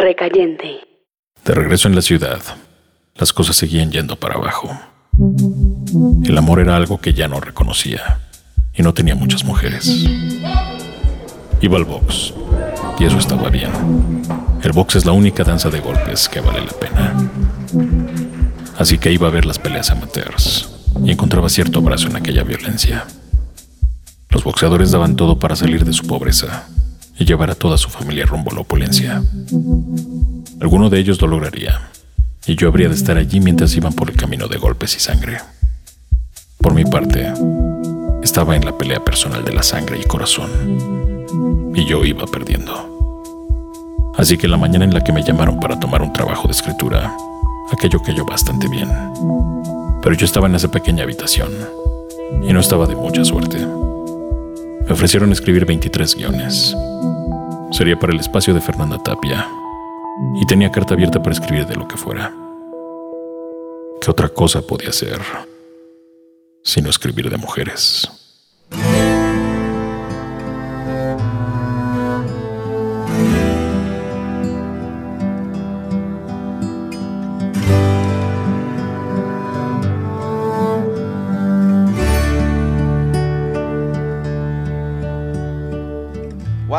Recayente. De regreso en la ciudad, las cosas seguían yendo para abajo. El amor era algo que ya no reconocía y no tenía muchas mujeres. Iba al box y eso estaba bien. El box es la única danza de golpes que vale la pena. Así que iba a ver las peleas amateurs y encontraba cierto abrazo en aquella violencia. Los boxeadores daban todo para salir de su pobreza y llevar a toda su familia rumbo a la opulencia. Alguno de ellos lo lograría, y yo habría de estar allí mientras iban por el camino de golpes y sangre. Por mi parte, estaba en la pelea personal de la sangre y corazón, y yo iba perdiendo. Así que la mañana en la que me llamaron para tomar un trabajo de escritura, aquello cayó bastante bien. Pero yo estaba en esa pequeña habitación, y no estaba de mucha suerte. Me ofrecieron escribir 23 guiones. Sería para el espacio de Fernanda Tapia. Y tenía carta abierta para escribir de lo que fuera. ¿Qué otra cosa podía ser sino escribir de mujeres?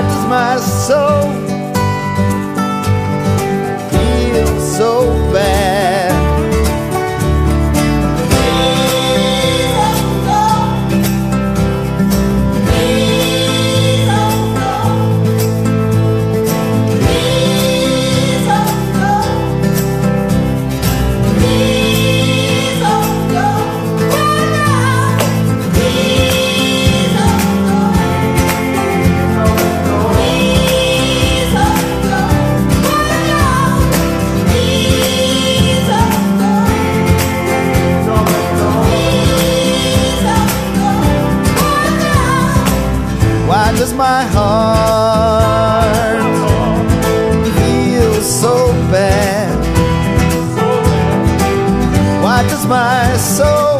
touches my soul. Heart feel so bad? Why does my soul